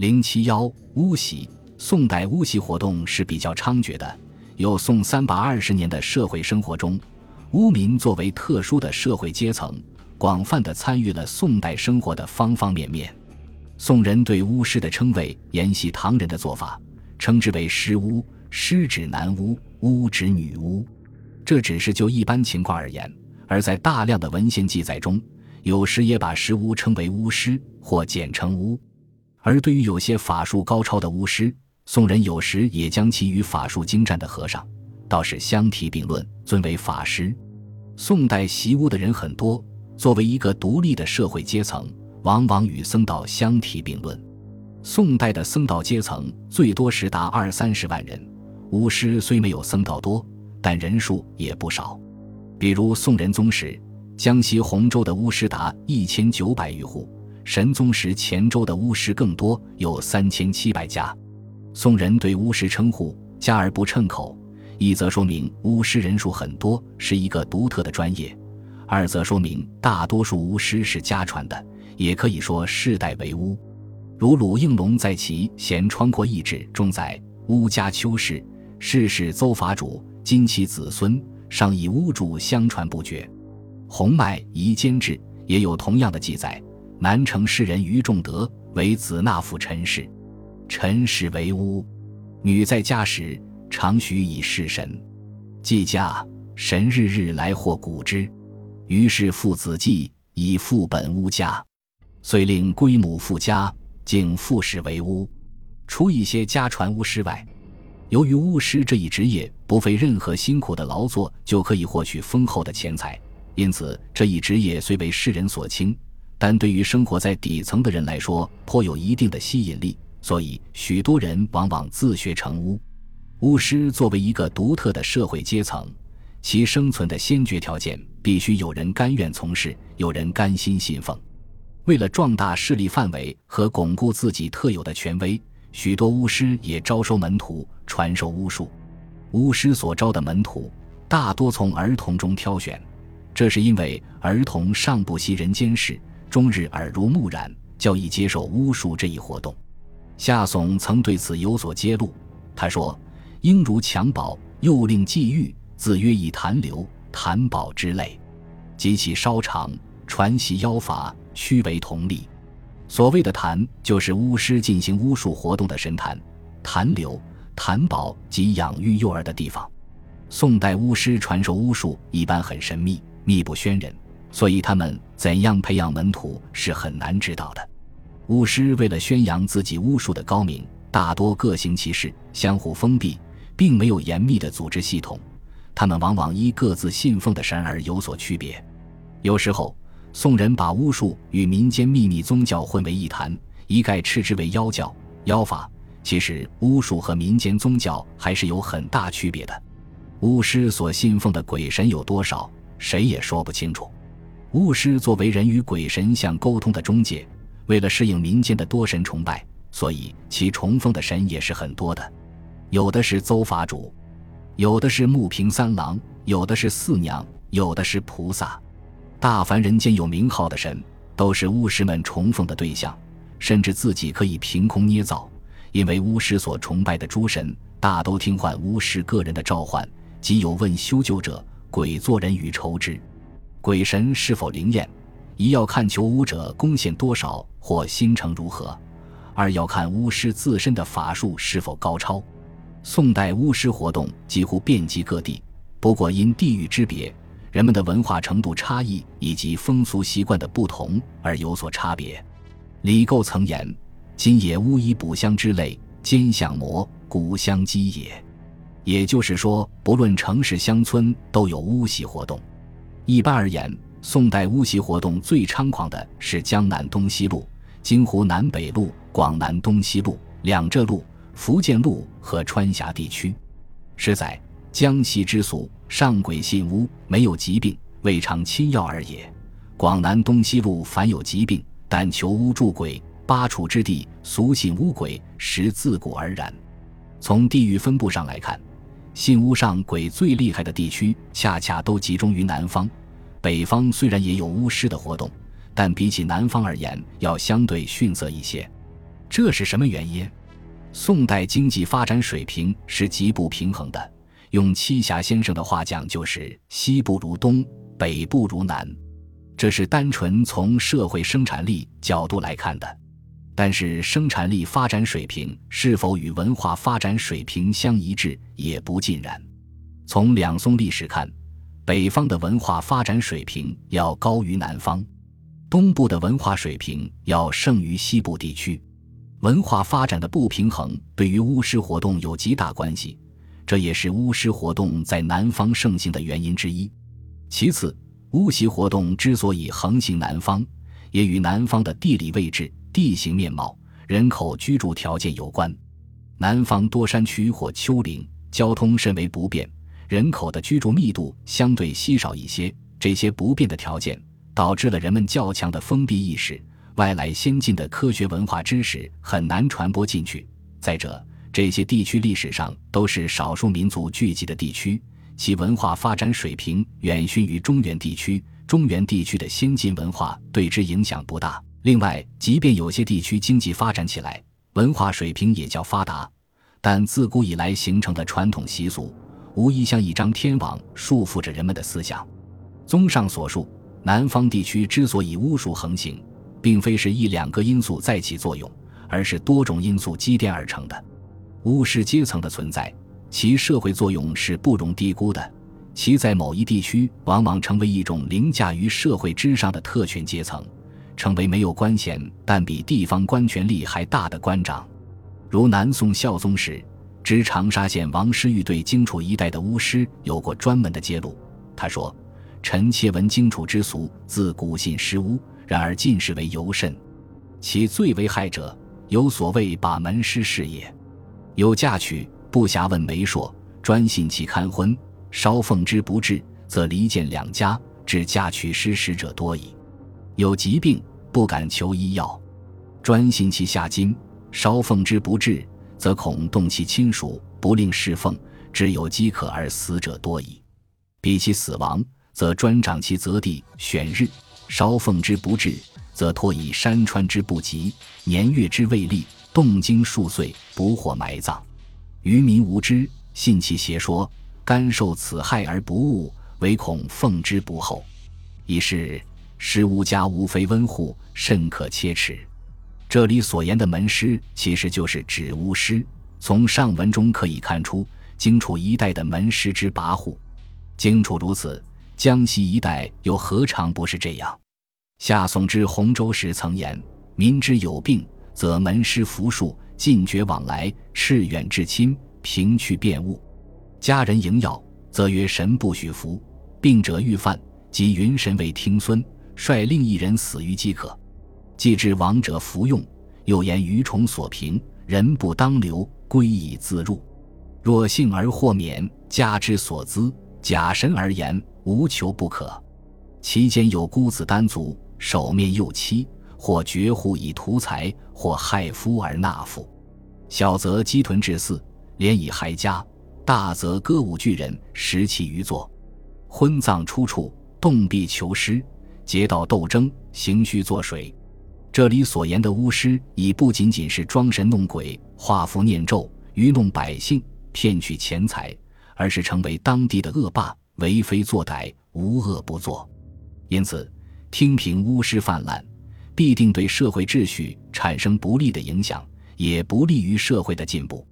零七幺巫习，宋代巫习活动是比较猖獗的。有宋三百二十年的社会生活中，巫民作为特殊的社会阶层，广泛的参与了宋代生活的方方面面。宋人对巫师的称谓沿袭唐人的做法，称之为师巫，师指男巫，巫指女巫。这只是就一般情况而言，而在大量的文献记载中，有时也把师巫称为巫师，或简称巫。而对于有些法术高超的巫师，宋人有时也将其与法术精湛的和尚、道士相提并论，尊为法师。宋代习巫的人很多，作为一个独立的社会阶层，往往与僧道相提并论。宋代的僧道阶层最多时达二三十万人，巫师虽没有僧道多，但人数也不少。比如宋仁宗时，江西洪州的巫师达一千九百余户。神宗时，黔州的巫师更多，有三千七百家。宋人对巫师称呼加而不称口，一则说明巫师人数很多，是一个独特的专业；二则说明大多数巫师是家传的，也可以说世代为巫。如鲁应龙在其《闲窗阔异志》中载：“巫家邱氏，世世邹法主，今其子孙尚以巫主相传不绝。”《洪迈夷坚志》也有同样的记载。南城诗人于仲德为子纳父陈氏，陈氏为巫，女在家时常许以事神，既嫁神日日来获谷之，于是父子祭以父本巫家，遂令归母父家，竟父氏为巫。除一些家传巫师外，由于巫师这一职业不费任何辛苦的劳作就可以获取丰厚的钱财，因此这一职业虽为世人所轻。但对于生活在底层的人来说，颇有一定的吸引力，所以许多人往往自学成巫。巫师作为一个独特的社会阶层，其生存的先决条件必须有人甘愿从事，有人甘心信奉。为了壮大势力范围和巩固自己特有的权威，许多巫师也招收门徒，传授巫术。巫师所招的门徒大多从儿童中挑选，这是因为儿童尚不习人间事。终日耳濡目染，较易接受巫术这一活动。夏悚曾对此有所揭露，他说：“应如襁褓，又令寄寓，自曰以痰流、痰宝之类，及其稍长，传习妖法，须为同理。”所谓的痰，就是巫师进行巫术活动的神坛；痰流、痰宝及养育幼儿的地方。宋代巫师传授巫术一般很神秘，密不宣人。所以，他们怎样培养门徒是很难知道的。巫师为了宣扬自己巫术的高明，大多各行其事，相互封闭，并没有严密的组织系统。他们往往依各自信奉的神而有所区别。有时候，宋人把巫术与民间秘密宗教混为一谈，一概斥之为妖教、妖法。其实，巫术和民间宗教还是有很大区别的。巫师所信奉的鬼神有多少，谁也说不清楚。巫师作为人与鬼神相沟通的中介，为了适应民间的多神崇拜，所以其崇奉的神也是很多的。有的是邹法主，有的是木平三郎，有的是四娘，有的是菩萨。大凡人间有名号的神，都是巫师们崇奉的对象，甚至自己可以凭空捏造，因为巫师所崇拜的诸神大都听唤巫师个人的召唤，即有问修旧者，鬼作人与酬之。鬼神是否灵验，一要看求巫者贡献多少或心诚如何；二要看巫师自身的法术是否高超。宋代巫师活动几乎遍及各地，不过因地域之别、人们的文化程度差异以及风俗习惯的不同而有所差别。李构曾言：“今也巫以卜相之类，兼相魔，古相鸡也。”也就是说，不论城市乡村，都有巫习活动。一般而言，宋代巫习活动最猖狂的是江南东西路、京湖南北路、广南东西路、两浙路、福建路和川峡地区。是在江西之俗，上鬼信巫，没有疾病，未尝亲药而也；广南东西路凡有疾病，但求巫助鬼。八处之地，俗信巫鬼，实自古而然。从地域分布上来看，信巫上鬼最厉害的地区，恰恰都集中于南方。北方虽然也有巫师的活动，但比起南方而言，要相对逊色一些。这是什么原因？宋代经济发展水平是极不平衡的，用栖霞先生的话讲，就是西不如东，北不如南。这是单纯从社会生产力角度来看的。但是，生产力发展水平是否与文化发展水平相一致，也不尽然。从两宋历史看，北方的文化发展水平要高于南方，东部的文化水平要胜于西部地区。文化发展的不平衡对于巫师活动有极大关系，这也是巫师活动在南方盛行的原因之一。其次，巫习活动之所以横行南方，也与南方的地理位置。地形面貌、人口居住条件有关。南方多山区或丘陵，交通甚为不便，人口的居住密度相对稀少一些。这些不便的条件导致了人们较强的封闭意识，外来先进的科学文化知识很难传播进去。再者，这些地区历史上都是少数民族聚集的地区，其文化发展水平远逊于中原地区。中原地区的先进文化对之影响不大。另外，即便有些地区经济发展起来，文化水平也较发达，但自古以来形成的传统习俗，无疑像一张天网束缚着人们的思想。综上所述，南方地区之所以巫术横行，并非是一两个因素在起作用，而是多种因素积淀而成的。巫师阶层的存在，其社会作用是不容低估的，其在某一地区往往成为一种凌驾于社会之上的特权阶层。成为没有官衔但比地方官权力还大的官长，如南宋孝宗时，知长沙县王师玉对荆楚一带的巫师有过专门的揭露。他说：“臣妾闻荆楚之俗，自古信施巫，然而近世为尤甚。其最为害者，有所谓把门师事也。有嫁娶不暇问媒妁，专信其看婚，稍奉之不至，则离间两家，致嫁娶失时者多矣。有疾病。”不敢求医药，专信其下金，稍奉之不至，则恐动其亲属，不令侍奉，只有饥渴而死者多矣。比其死亡，则专掌其择地选日，稍奉之不至，则托以山川之不及，年月之未立，动经数岁，不获埋葬。愚民无知，信其邪说，甘受此害而不悟，唯恐奉之不厚，以是。师无家无非温户，甚可切齿。这里所言的门师，其实就是指巫师。从上文中可以看出，荆楚一带的门师之跋扈。荆楚如此，江西一带又何尝不是这样？夏宋之洪州时曾言：“民之有病，则门师服术，尽绝往来，赤远至亲，平去便物。家人迎药，则曰神不许服。病者欲犯，即云神为听孙。”率另一人死于饥渴，既至亡者服用，又言愚虫所平，人不当留，归以自入。若幸而获免，家之所资，假神而言，无求不可。其间有孤子单足，手面幼妻，或绝户以图财，或害夫而纳妇。小则鸡豚至祀，连以害家；大则歌舞巨人，食其余作。婚葬出处，动壁求尸。劫道斗争，行虚作水。这里所言的巫师，已不仅仅是装神弄鬼、画符念咒、愚弄百姓、骗取钱财，而是成为当地的恶霸，为非作歹，无恶不作。因此，听凭巫师泛滥，必定对社会秩序产生不利的影响，也不利于社会的进步。